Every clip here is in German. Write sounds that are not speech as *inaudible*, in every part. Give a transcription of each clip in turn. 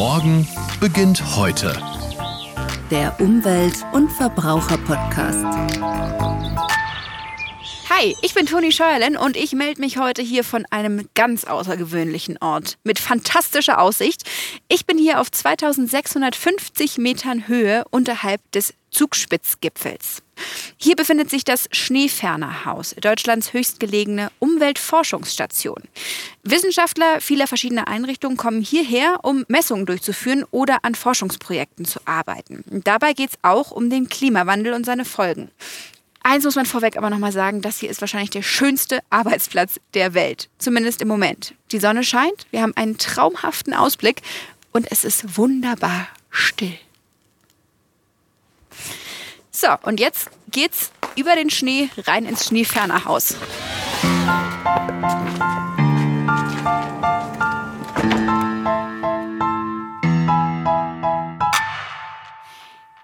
Morgen beginnt heute. Der Umwelt- und Verbraucher-Podcast. Hi, ich bin Toni Scheuerlen und ich melde mich heute hier von einem ganz außergewöhnlichen Ort mit fantastischer Aussicht. Ich bin hier auf 2650 Metern Höhe unterhalb des Zugspitzgipfels. Hier befindet sich das Schneefernerhaus, Deutschlands höchstgelegene Umweltforschungsstation. Wissenschaftler vieler verschiedener Einrichtungen kommen hierher, um Messungen durchzuführen oder an Forschungsprojekten zu arbeiten. Dabei geht es auch um den Klimawandel und seine Folgen. Eins muss man vorweg aber nochmal sagen, das hier ist wahrscheinlich der schönste Arbeitsplatz der Welt. Zumindest im Moment. Die Sonne scheint, wir haben einen traumhaften Ausblick und es ist wunderbar still. So, und jetzt geht's über den Schnee rein ins Schneefernerhaus.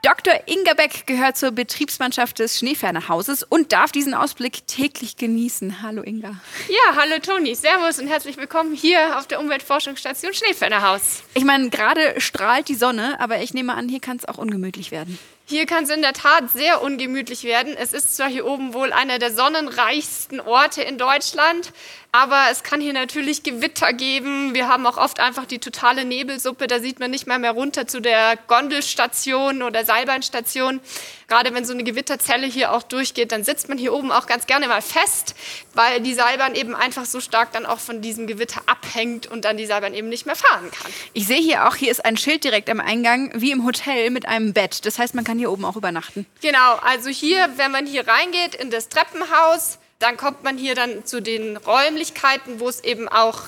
Dr. Inga Beck gehört zur Betriebsmannschaft des Schneefernerhauses und darf diesen Ausblick täglich genießen. Hallo Inga. Ja, hallo Toni. Servus und herzlich willkommen hier auf der Umweltforschungsstation Schneefernerhaus. Ich meine, gerade strahlt die Sonne, aber ich nehme an, hier kann es auch ungemütlich werden. Hier kann es in der Tat sehr ungemütlich werden. Es ist zwar hier oben wohl einer der sonnenreichsten Orte in Deutschland, aber es kann hier natürlich Gewitter geben. Wir haben auch oft einfach die totale Nebelsuppe. Da sieht man nicht mehr mehr runter zu der Gondelstation oder Seilbahnstation. Gerade wenn so eine Gewitterzelle hier auch durchgeht, dann sitzt man hier oben auch ganz gerne mal fest, weil die Seilbahn eben einfach so stark dann auch von diesem Gewitter abhängt und dann die Seilbahn eben nicht mehr fahren kann. Ich sehe hier auch, hier ist ein Schild direkt am Eingang, wie im Hotel mit einem Bett. Das heißt, man kann hier oben auch übernachten. Genau, also hier, wenn man hier reingeht in das Treppenhaus, dann kommt man hier dann zu den Räumlichkeiten, wo es eben auch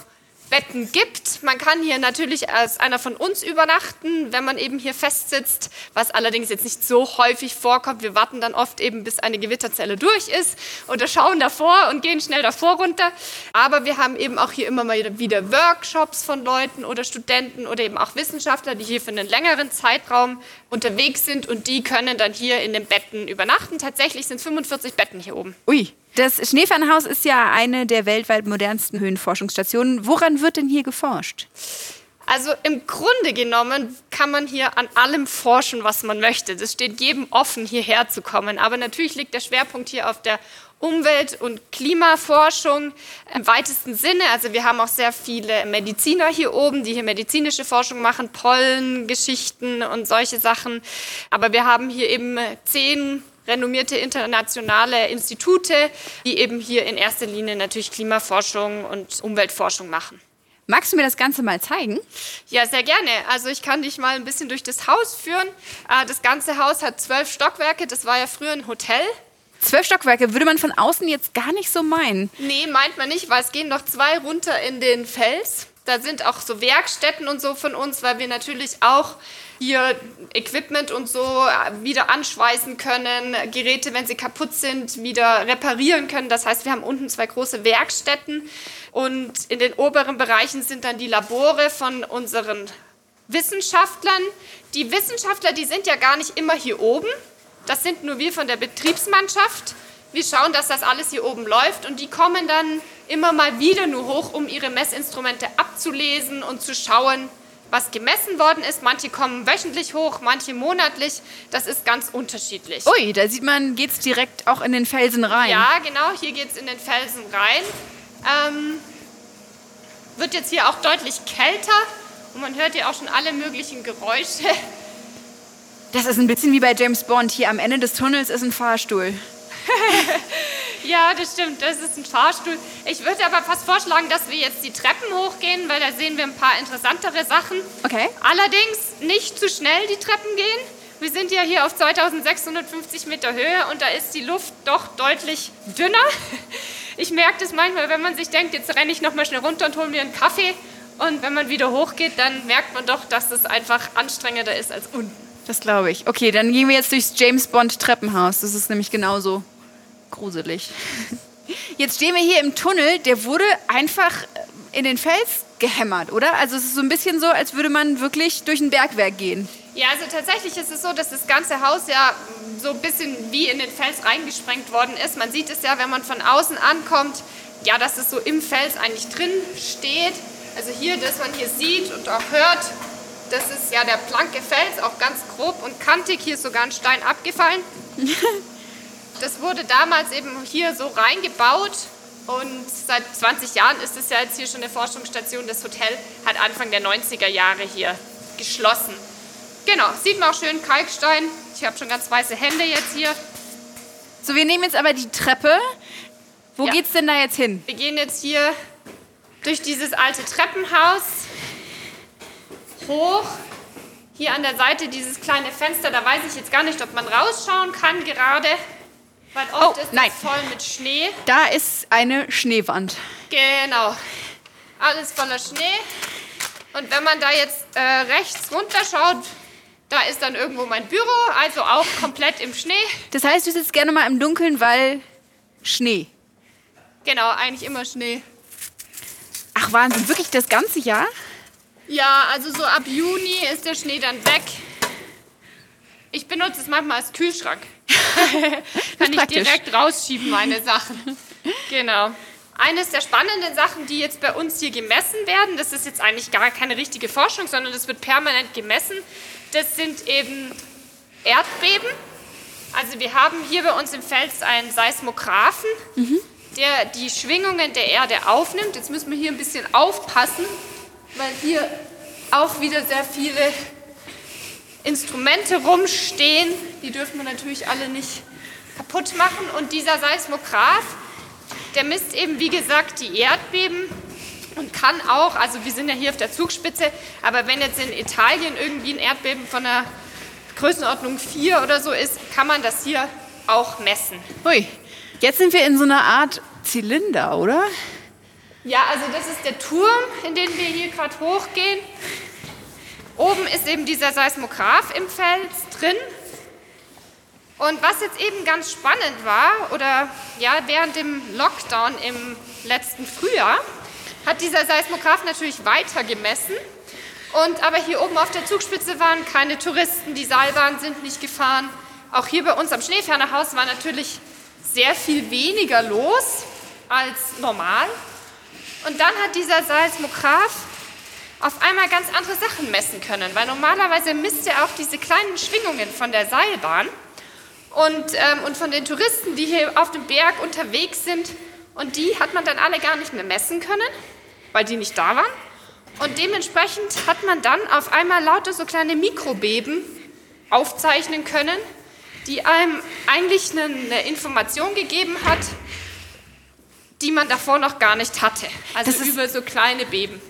Betten gibt. Man kann hier natürlich als einer von uns übernachten, wenn man eben hier festsitzt, was allerdings jetzt nicht so häufig vorkommt. Wir warten dann oft eben, bis eine Gewitterzelle durch ist oder schauen davor und gehen schnell davor runter. Aber wir haben eben auch hier immer mal wieder Workshops von Leuten oder Studenten oder eben auch Wissenschaftler, die hier für einen längeren Zeitraum unterwegs sind und die können dann hier in den Betten übernachten. Tatsächlich sind es 45 Betten hier oben. Ui. Das Schneefernhaus ist ja eine der weltweit modernsten Höhenforschungsstationen. Woran wird denn hier geforscht? Also im Grunde genommen kann man hier an allem forschen, was man möchte. Das steht jedem offen, hierher zu kommen. Aber natürlich liegt der Schwerpunkt hier auf der Umwelt- und Klimaforschung im weitesten Sinne. Also wir haben auch sehr viele Mediziner hier oben, die hier medizinische Forschung machen, Pollengeschichten und solche Sachen. Aber wir haben hier eben zehn renommierte internationale Institute, die eben hier in erster Linie natürlich Klimaforschung und Umweltforschung machen. Magst du mir das Ganze mal zeigen? Ja, sehr gerne. Also ich kann dich mal ein bisschen durch das Haus führen. Äh, das ganze Haus hat zwölf Stockwerke. Das war ja früher ein Hotel. Zwölf Stockwerke würde man von außen jetzt gar nicht so meinen. Nee, meint man nicht, weil es gehen noch zwei runter in den Fels. Da sind auch so Werkstätten und so von uns, weil wir natürlich auch hier Equipment und so wieder anschweißen können, Geräte, wenn sie kaputt sind, wieder reparieren können. Das heißt, wir haben unten zwei große Werkstätten und in den oberen Bereichen sind dann die Labore von unseren Wissenschaftlern. Die Wissenschaftler, die sind ja gar nicht immer hier oben. Das sind nur wir von der Betriebsmannschaft. Wir schauen, dass das alles hier oben läuft und die kommen dann immer mal wieder nur hoch, um ihre Messinstrumente abzulesen und zu schauen, was gemessen worden ist. Manche kommen wöchentlich hoch, manche monatlich. Das ist ganz unterschiedlich. Ui, da sieht man, geht es direkt auch in den Felsen rein. Ja, genau, hier geht es in den Felsen rein. Ähm, wird jetzt hier auch deutlich kälter und man hört hier auch schon alle möglichen Geräusche. Das ist ein bisschen wie bei James Bond. Hier am Ende des Tunnels ist ein Fahrstuhl. *laughs* ja, das stimmt, das ist ein Fahrstuhl. Ich würde aber fast vorschlagen, dass wir jetzt die Treppen hochgehen, weil da sehen wir ein paar interessantere Sachen. Okay. Allerdings nicht zu schnell die Treppen gehen. Wir sind ja hier auf 2650 Meter Höhe und da ist die Luft doch deutlich dünner. *laughs* Ich merke das manchmal, wenn man sich denkt, jetzt renne ich noch mal schnell runter und hole mir einen Kaffee. Und wenn man wieder hochgeht, dann merkt man doch, dass es einfach anstrengender ist als unten. Das glaube ich. Okay, dann gehen wir jetzt durchs James Bond Treppenhaus. Das ist nämlich genauso gruselig. Jetzt stehen wir hier im Tunnel, der wurde einfach in den Fels gehämmert, oder? Also es ist so ein bisschen so, als würde man wirklich durch ein Bergwerk gehen. Ja, also tatsächlich ist es so, dass das ganze Haus ja so ein bisschen wie in den Fels reingesprengt worden ist. Man sieht es ja, wenn man von außen ankommt, ja, dass es so im Fels eigentlich drin steht. Also hier, dass man hier sieht und auch hört, Das ist ja der blanke Fels, auch ganz grob und kantig. Hier ist sogar ein Stein abgefallen. *laughs* Das wurde damals eben hier so reingebaut und seit 20 Jahren ist es ja jetzt hier schon eine Forschungsstation. Das Hotel hat Anfang der 90er Jahre hier geschlossen. Genau, sieht man auch schön Kalkstein. Ich habe schon ganz weiße Hände jetzt hier. So, wir nehmen jetzt aber die Treppe. Wo Ja. geht's denn da jetzt hin? Wir gehen jetzt hier durch dieses alte Treppenhaus hoch. Hier an der Seite dieses kleine Fenster, da weiß ich jetzt gar nicht, ob man rausschauen kann gerade. Weil oft Oh, ist nein. es voll mit Schnee. Da ist eine Schneewand. Genau. Alles voller Schnee. Und wenn man da jetzt äh, rechts runterschaut, da ist dann irgendwo mein Büro, also auch komplett im Schnee. Das heißt, du sitzt gerne mal im Dunkeln, weil Schnee. Genau, eigentlich immer Schnee. Ach Wahnsinn, wirklich das ganze Jahr? Ja, also so ab Juni ist der Schnee dann weg. Ich benutze es manchmal als Kühlschrank. *laughs* Kann ich direkt rausschieben, meine Sachen. Genau. Eines der spannenden Sachen, die jetzt bei uns hier gemessen werden, das ist jetzt eigentlich gar keine richtige Forschung, sondern das wird permanent gemessen, das sind eben Erdbeben. Also wir haben hier bei uns im Fels einen Seismographen, der die Schwingungen der Erde aufnimmt. Jetzt müssen wir hier ein bisschen aufpassen, weil hier auch wieder sehr viele Instrumente rumstehen. Die dürfen wir natürlich alle nicht kaputt machen. Und dieser Seismograph, der misst eben, wie gesagt, die Erdbeben und kann auch, also wir sind ja hier auf der Zugspitze, aber wenn jetzt in Italien irgendwie ein Erdbeben von der Größenordnung 4 oder so ist, kann man das hier auch messen. Hui. Jetzt sind wir in so einer Art Zylinder, oder? Ja, also das ist der Turm, in den wir hier gerade hochgehen. Oben ist eben dieser Seismograph im Fels drin. Und was jetzt eben ganz spannend war, oder ja, während dem Lockdown im letzten Frühjahr, hat dieser Seismograph natürlich weiter gemessen. Und aber hier oben auf der Zugspitze waren keine Touristen, die Seilbahnen sind nicht gefahren. Auch hier bei uns am Schneefernerhaus war natürlich sehr viel weniger los als normal. Und dann hat dieser Seismograph auf einmal ganz andere Sachen messen können, weil normalerweise misst er auch diese kleinen Schwingungen von der Seilbahn und, ähm, und von den Touristen, die hier auf dem Berg unterwegs sind. Und die hat man dann alle gar nicht mehr messen können, weil die nicht da waren. Und dementsprechend hat man dann auf einmal lauter so kleine Mikrobeben aufzeichnen können, die einem eigentlich eine, eine Information gegeben hat, die man davor noch gar nicht hatte. Also Das über so kleine Beben.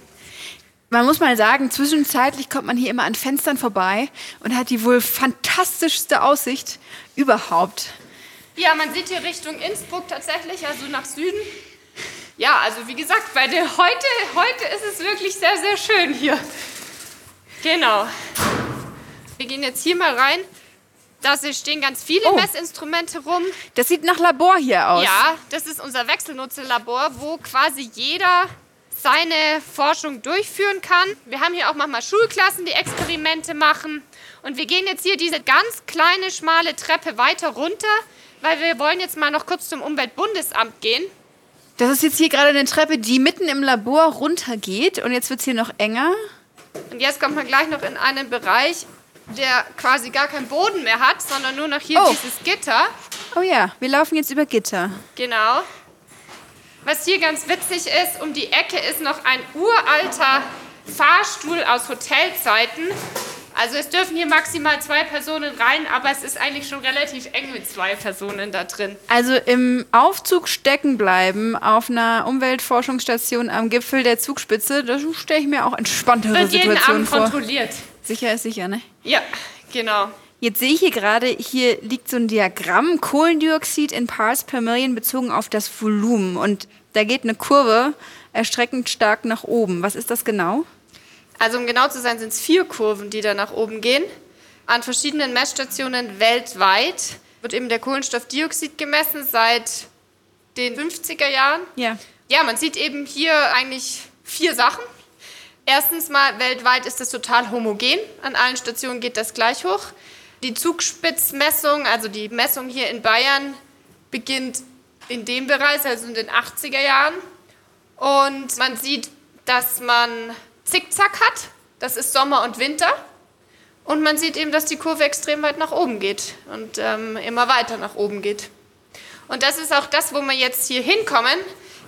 Man muss mal sagen, zwischenzeitlich kommt man hier immer an Fenstern vorbei und hat die wohl fantastischste Aussicht überhaupt. Ja, man sieht hier Richtung Innsbruck tatsächlich, also nach Süden. Ja, also wie gesagt, bei der heute, heute ist es wirklich sehr, sehr schön hier. Genau. Wir gehen jetzt hier mal rein. Da stehen ganz viele Oh. Messinstrumente rum. Das sieht nach Labor hier aus. Ja, das ist unser Wechselnutzerlabor, wo quasi jeder seine Forschung durchführen kann. Wir haben hier auch manchmal Schulklassen, die Experimente machen. Und wir gehen jetzt hier diese ganz kleine, schmale Treppe weiter runter, weil wir wollen jetzt mal noch kurz zum Umweltbundesamt gehen. Das ist jetzt hier gerade eine Treppe, die mitten im Labor runtergeht. Und jetzt wird es hier noch enger. Und jetzt kommt man gleich noch in einen Bereich, der quasi gar keinen Boden mehr hat, sondern nur noch hier Oh. dieses Gitter. Oh ja, wir laufen jetzt über Gitter. Genau. Was hier ganz witzig ist, um die Ecke ist noch ein uralter Fahrstuhl aus Hotelzeiten. Also es dürfen hier maximal zwei Personen rein, aber es ist eigentlich schon relativ eng mit zwei Personen da drin. Also im Aufzug stecken bleiben auf einer Umweltforschungsstation am Gipfel der Zugspitze, da stelle ich mir auch entspanntere Wird jeden Situationen Abend vor. kontrolliert. Sicher ist sicher, ne? Ja, genau. Jetzt sehe ich hier gerade, hier liegt so ein Diagramm, Kohlendioxid in Parts per Million bezogen auf das Volumen. Und da geht eine Kurve erstreckend stark nach oben. Was ist das genau? Also um genau zu sein, sind es vier Kurven, die da nach oben gehen. An verschiedenen Messstationen weltweit wird eben der Kohlenstoffdioxid gemessen seit den 50er Jahren. Ja. Ja, man sieht eben hier eigentlich vier Sachen. Erstens mal, weltweit ist es total homogen. An allen Stationen geht das gleich hoch. Die Zugspitzmessung, also die Messung hier in Bayern, beginnt in dem Bereich, also in den 80er Jahren. Und man sieht, dass man Zickzack hat. Das ist Sommer und Winter. Und man sieht eben, dass die Kurve extrem weit nach oben geht und ähm, immer weiter nach oben geht. Und das ist auch das, wo wir jetzt hier hinkommen.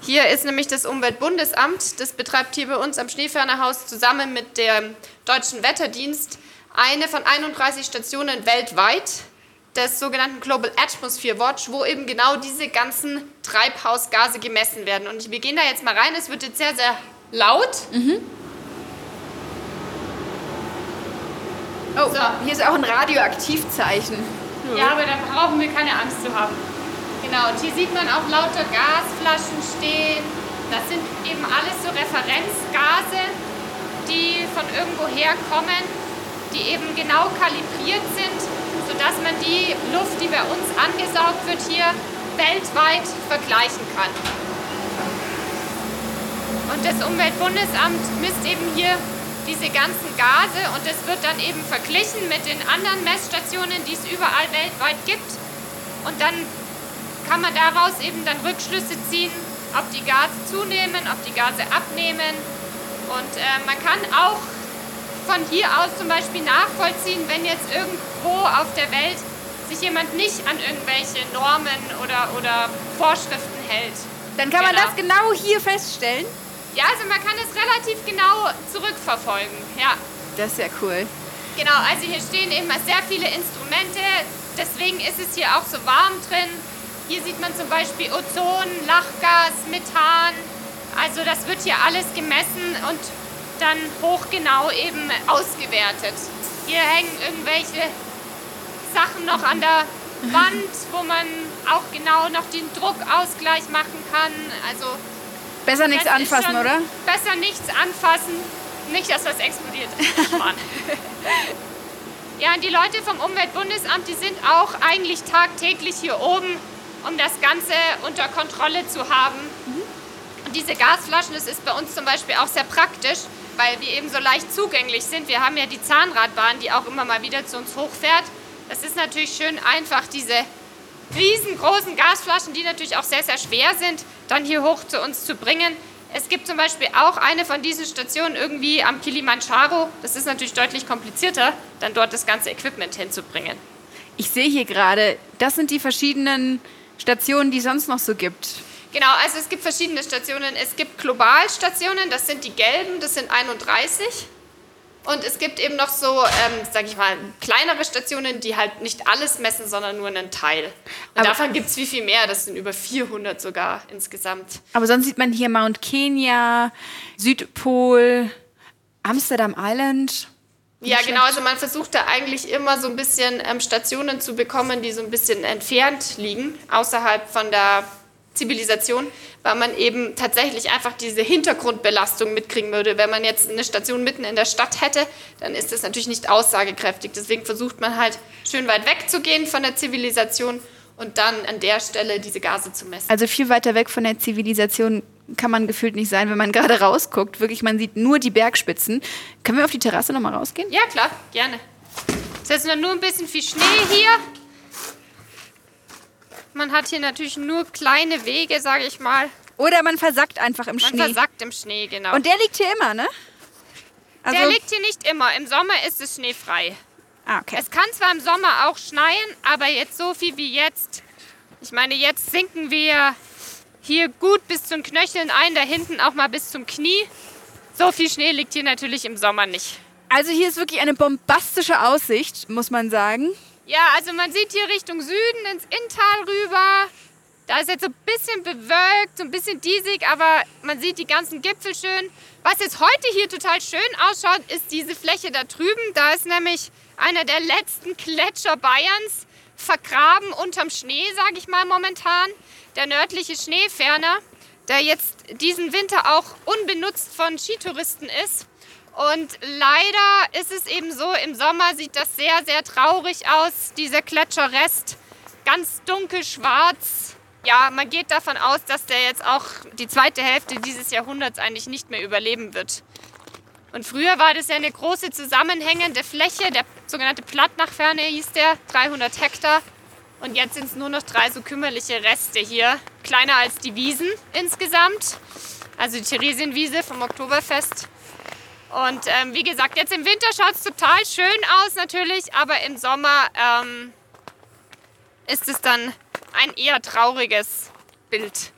Hier ist nämlich das Umweltbundesamt, das betreibt hier bei uns am Schneefernerhaus zusammen mit dem Deutschen Wetterdienst eine von 31 Stationen weltweit des sogenannten Global Atmosphere Watch, wo eben genau diese ganzen Treibhausgase gemessen werden. Und wir gehen da jetzt mal rein. Es wird jetzt sehr, sehr laut. Mhm. Oh, so. hier ist auch ein Radioaktivzeichen. Ja, aber da brauchen wir keine Angst zu haben. Genau, und hier sieht man auch lauter Gasflaschen stehen. Das sind eben alles so Referenzgase, die von irgendwo herkommen, die eben genau kalibriert sind, sodass man die Luft, die bei uns angesaugt wird, hier weltweit vergleichen kann. Und das Umweltbundesamt misst eben hier diese ganzen Gase und es wird dann eben verglichen mit den anderen Messstationen, die es überall weltweit gibt. Und dann kann man daraus eben dann Rückschlüsse ziehen, ob die Gase zunehmen, ob die Gase abnehmen. Und äh, man kann auch von hier aus zum Beispiel nachvollziehen, wenn jetzt irgendwo auf der Welt sich jemand nicht an irgendwelche Normen oder, oder Vorschriften hält. Dann kann genau. man das genau hier feststellen? Ja, also man kann es relativ genau zurückverfolgen, ja. Das ist ja cool. Genau, also hier stehen eben sehr viele Instrumente, deswegen ist es hier auch so warm drin. Hier sieht man zum Beispiel Ozon, Lachgas, Methan. Also das wird hier alles gemessen und dann hochgenau eben ausgewertet. Hier hängen irgendwelche Sachen noch an der Wand, wo man auch genau noch den Druckausgleich machen kann. Also Besser nichts anfassen, oder? Besser nichts anfassen. Nicht, dass was explodiert. *laughs* Ja, und die Leute vom Umweltbundesamt, die sind auch eigentlich tagtäglich hier oben, um das Ganze unter Kontrolle zu haben. Mhm. Und diese Gasflaschen, das ist bei uns zum Beispiel auch sehr praktisch, weil wir eben so leicht zugänglich sind. Wir haben ja die Zahnradbahn, die auch immer mal wieder zu uns hochfährt. Das ist natürlich schön einfach, diese riesengroßen Gasflaschen, die natürlich auch sehr, sehr schwer sind, dann hier hoch zu uns zu bringen. Es gibt zum Beispiel auch eine von diesen Stationen irgendwie am Kilimanjaro. Das ist natürlich deutlich komplizierter, dann dort das ganze Equipment hinzubringen. Ich sehe hier gerade, das sind die verschiedenen Stationen, die es sonst noch so gibt. Genau, also es gibt verschiedene Stationen. Es gibt Globalstationen, das sind die gelben, das sind 31. Und es gibt eben noch so, ähm, sag ich mal, kleinere Stationen, die halt nicht alles messen, sondern nur einen Teil. Und aber davon gibt es wie viel mehr? Das sind über 400 sogar insgesamt. Aber sonst sieht man hier Mount Kenya, Südpol, Amsterdam Island. Ja, genau. Also man versucht da eigentlich immer so ein bisschen ähm, Stationen zu bekommen, die so ein bisschen entfernt liegen, außerhalb von der Zivilisation, weil man eben tatsächlich einfach diese Hintergrundbelastung mitkriegen würde. Wenn man jetzt eine Station mitten in der Stadt hätte, dann ist das natürlich nicht aussagekräftig. Deswegen versucht man halt schön weit wegzugehen von der Zivilisation und dann an der Stelle diese Gase zu messen. Also viel weiter weg von der Zivilisation kann man gefühlt nicht sein, wenn man *laughs* gerade rausguckt. Wirklich, man sieht nur die Bergspitzen. Können wir auf die Terrasse nochmal rausgehen? Ja, klar, gerne. Es ist jetzt nur ein bisschen viel Schnee hier. Man hat hier natürlich nur kleine Wege, sage ich mal. Oder man versackt einfach im man Schnee. Man versackt im Schnee, genau. Und der liegt hier immer, ne? Also der liegt hier nicht immer. Im Sommer ist es schneefrei. Ah, okay. Es kann zwar im Sommer auch schneien, aber jetzt so viel wie jetzt. Ich meine, jetzt sinken wir hier gut bis zum Knöcheln ein, da hinten auch mal bis zum Knie. So viel Schnee liegt hier natürlich im Sommer nicht. Also hier ist wirklich eine bombastische Aussicht, muss man sagen. Ja, also man sieht hier Richtung Süden ins Inntal rüber. Da ist jetzt so ein bisschen bewölkt, so ein bisschen diesig, aber man sieht die ganzen Gipfel schön. Was jetzt heute hier total schön ausschaut, ist diese Fläche da drüben. Da ist nämlich einer der letzten Gletscher Bayerns vergraben unterm Schnee, sage ich mal momentan. Der nördliche Schneeferner, der jetzt diesen Winter auch unbenutzt von Skitouristen ist. Und leider ist es eben so, im Sommer sieht das sehr, sehr traurig aus, dieser Gletscherrest. Ganz dunkel schwarz. Ja, man geht davon aus, dass der jetzt auch die zweite Hälfte dieses Jahrhunderts eigentlich nicht mehr überleben wird. Und früher war das ja eine große zusammenhängende Fläche, der sogenannte Plattnachferne hieß der, 300 Hektar. Und jetzt sind es nur noch drei so kümmerliche Reste hier, kleiner als die Wiesen insgesamt. Also die Theresienwiese vom Oktoberfest. Und ähm, wie gesagt, jetzt im Winter schaut es total schön aus natürlich, aber im Sommer ähm, ist es dann ein eher trauriges Bild.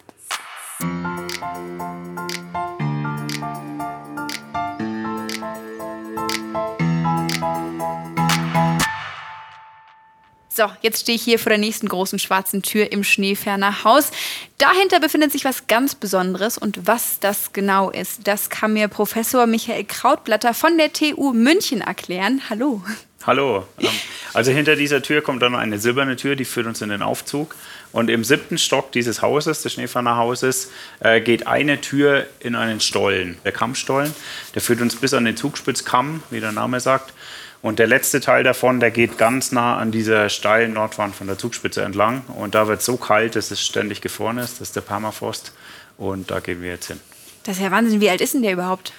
So, jetzt stehe ich hier vor der nächsten großen schwarzen Tür im Schneeferner Haus. Dahinter befindet sich was ganz Besonderes und was das genau ist, das kann mir Professor Michael Krautblatter von der TU München erklären. Hallo. Hallo. Ähm, also hinter dieser Tür kommt dann eine silberne Tür, die führt uns in den Aufzug. Und im siebten Stock dieses Hauses, des Schneeferner Hauses, äh, geht eine Tür in einen Stollen, der Kammstollen. Der führt uns bis an den Zugspitzkamm, wie der Name sagt. Und der letzte Teil davon, der geht ganz nah an dieser steilen Nordwand von der Zugspitze entlang. Und da wird es so kalt, dass es ständig gefroren ist. Das ist der Permafrost. Und da gehen wir jetzt hin. Das ist ja Wahnsinn. Wie alt ist denn der überhaupt?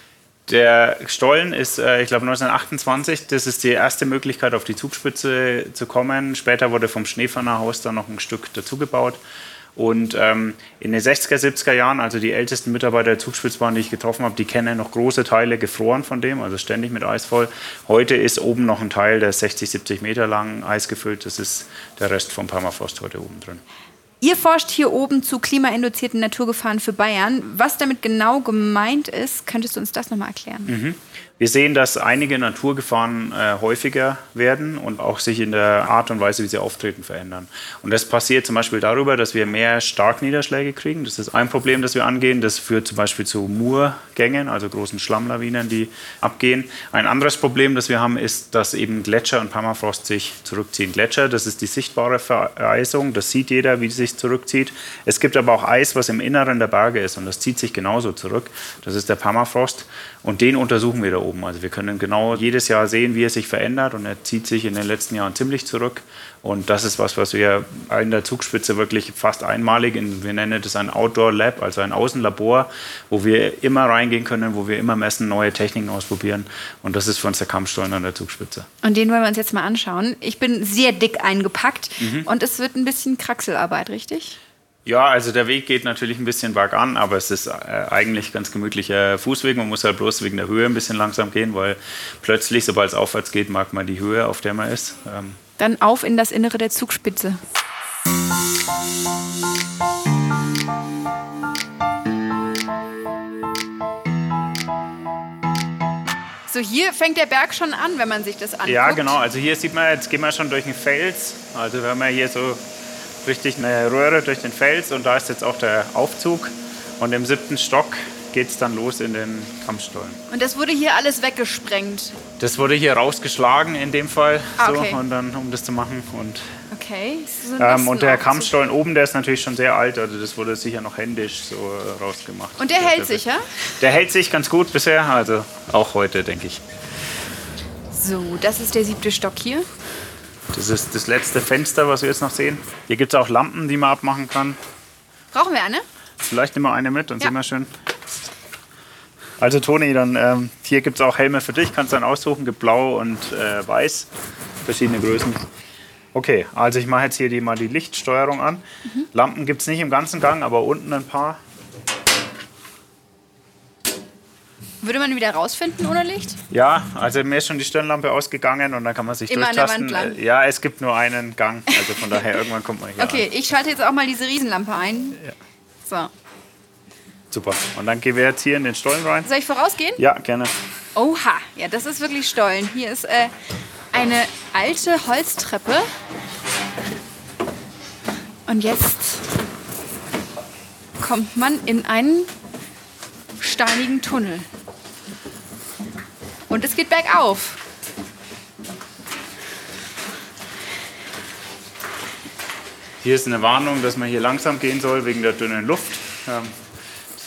Der Stollen ist, äh, ich glaube, 1928. Das ist die erste Möglichkeit, auf die Zugspitze zu kommen. Später wurde vom Schneeferner Haus dann noch ein Stück dazugebaut. Und ähm, in den 60er, 70er Jahren, also die ältesten Mitarbeiter der Zugspitzbahn, die ich getroffen habe, die kennen noch große Teile gefroren von dem, also ständig mit Eis voll. Heute ist oben noch ein Teil, der ist 60, 70 Meter lang Eis gefüllt. Das ist der Rest vom Permafrost heute oben drin. Ihr forscht hier oben zu klimainduzierten Naturgefahren für Bayern. Was damit genau gemeint ist, könntest du uns das nochmal erklären? Mhm. Wir sehen, dass einige Naturgefahren äh, häufiger werden und auch sich in der Art und Weise, wie sie auftreten, verändern. Und das passiert zum Beispiel darüber, dass wir mehr Starkniederschläge kriegen. Das ist ein Problem, das wir angehen. Das führt zum Beispiel zu Murgängen, also großen Schlammlawinen, die abgehen. Ein anderes Problem, das wir haben, ist, dass eben Gletscher und Permafrost sich zurückziehen. Gletscher, das ist die sichtbare Vereisung. Das sieht jeder, wie sie sich zurückzieht. Es gibt aber auch Eis, was im Inneren der Berge ist und das zieht sich genauso zurück. Das ist der Permafrost und den untersuchen wir da oben. Also wir können genau jedes Jahr sehen, wie er sich verändert und er zieht sich in den letzten Jahren ziemlich zurück. Und das ist was, was wir in der Zugspitze wirklich fast einmalig, in, wir nennen das ein Outdoor Lab, also ein Außenlabor, wo wir immer reingehen können, wo wir immer messen, neue Techniken ausprobieren. Und das ist für uns der Kampfstollen an der Zugspitze. Und den wollen wir uns jetzt mal anschauen. Ich bin sehr dick eingepackt mhm. und es wird ein bisschen Kraxelarbeit, richtig? Ja, also der Weg geht natürlich ein bisschen bergan, aber es ist äh, eigentlich ganz gemütlicher Fußweg. Man muss halt bloß wegen der Höhe ein bisschen langsam gehen, weil plötzlich, sobald es aufwärts geht, mag man die Höhe, auf der man ist. Ähm Dann auf in das Innere der Zugspitze. So, hier fängt der Berg schon an, wenn man sich das anschaut. Ja, genau. Also hier sieht man, jetzt gehen wir schon durch den Fels. Also wenn man hier so richtig eine Röhre durch den Fels und da ist jetzt auch der Aufzug. Und im siebten Stock geht es dann los in den Kampfstollen. Und das wurde hier alles weggesprengt? Das wurde hier rausgeschlagen in dem Fall, ah, okay. so, und dann, um das zu machen. Und, okay. So ähm, und der Kampfstollen oben, der ist natürlich schon sehr alt, also das wurde sicher noch händisch so rausgemacht. Und der, der hält sich, ja? Der hält sich ganz gut bisher, also auch heute, denke ich. So, das ist der siebte Stock hier. Das ist das letzte Fenster, was wir jetzt noch sehen. Hier gibt es auch Lampen, die man abmachen kann. Brauchen wir eine? Vielleicht nehmen wir eine mit, dann ja. sehen wir schön. Also Toni, dann ähm, hier gibt es auch Helme für dich, kannst dann aussuchen, gibt blau und äh, weiß, verschiedene Größen. Okay, also ich mache jetzt hier die, mal die Lichtsteuerung an. Mhm. Lampen gibt es nicht im ganzen Gang, aber unten ein paar. Würde man wieder rausfinden ohne Licht? Ja, also mir ist schon die Stirnlampe ausgegangen und dann kann man sich Immer durchtasten. An der Wand lang. Ja, es gibt nur einen Gang, also von daher *laughs* irgendwann kommt man hier Okay, an. ich schalte jetzt auch mal diese Riesenlampe ein. Ja. So. Super. Und dann gehen wir jetzt hier in den Stollen rein. Soll ich vorausgehen? Ja, gerne. Oha, ja, das ist wirklich Stollen. Hier ist äh, eine alte Holztreppe. Und jetzt kommt man in einen steinigen Tunnel. Und es geht bergauf. Hier ist eine Warnung, dass man hier langsam gehen soll wegen der dünnen Luft. Ähm,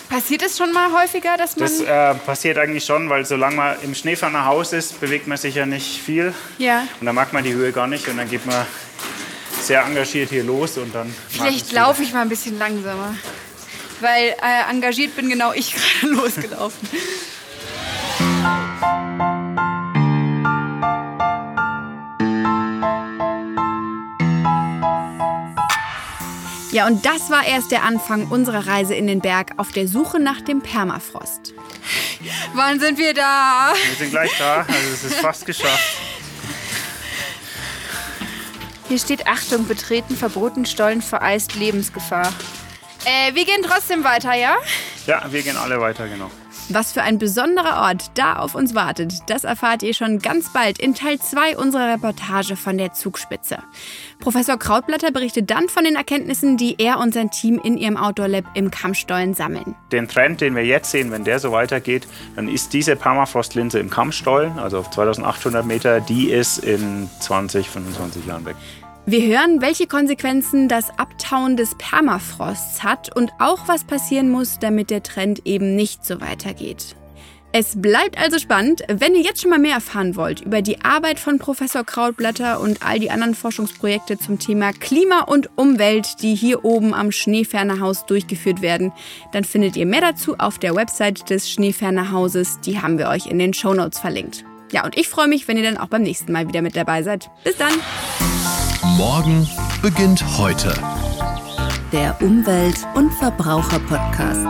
passiert es schon mal häufiger, dass man. Das äh, passiert eigentlich schon, weil solange man im Schneeferner Haus ist, bewegt man sich ja nicht viel. Ja. Und dann mag man die Höhe gar nicht und dann geht man sehr engagiert hier los und dann. Vielleicht laufe ich mal ein bisschen langsamer. Weil äh, engagiert bin genau ich *laughs* gerade losgelaufen. Ja, und das war erst der Anfang unserer Reise in den Berg auf der Suche nach dem Permafrost. Wann sind wir da? Wir sind gleich da, also es ist fast geschafft. Hier steht Achtung, betreten, verboten, Stollen, vereist, Lebensgefahr. Äh, wir gehen trotzdem weiter, ja? Ja, wir gehen alle weiter, genau. Was für ein besonderer Ort da auf uns wartet, das erfahrt ihr schon ganz bald in Teil 2 unserer Reportage von der Zugspitze. Professor Krautblatter berichtet dann von den Erkenntnissen, die er und sein Team in ihrem Outdoor Lab im Kammstollen sammeln. Den Trend, den wir jetzt sehen, wenn der so weitergeht, dann ist diese Permafrostlinse im Kammstollen, also auf 2800 Meter, die ist in 20, 25 Jahren weg. Wir hören, welche Konsequenzen das Abtauen des Permafrosts hat und auch was passieren muss, damit der Trend eben nicht so weitergeht. Es bleibt also spannend. Wenn ihr jetzt schon mal mehr erfahren wollt über die Arbeit von Professor Krautblatter und all die anderen Forschungsprojekte zum Thema Klima und Umwelt, die hier oben am Schneefernerhaus durchgeführt werden, dann findet ihr mehr dazu auf der Website des Schneefernerhauses. Die haben wir euch in den Shownotes verlinkt. Ja, und ich freue mich, wenn ihr dann auch beim nächsten Mal wieder mit dabei seid. Bis dann! Morgen beginnt heute. Der Umwelt- und Verbraucher-Podcast.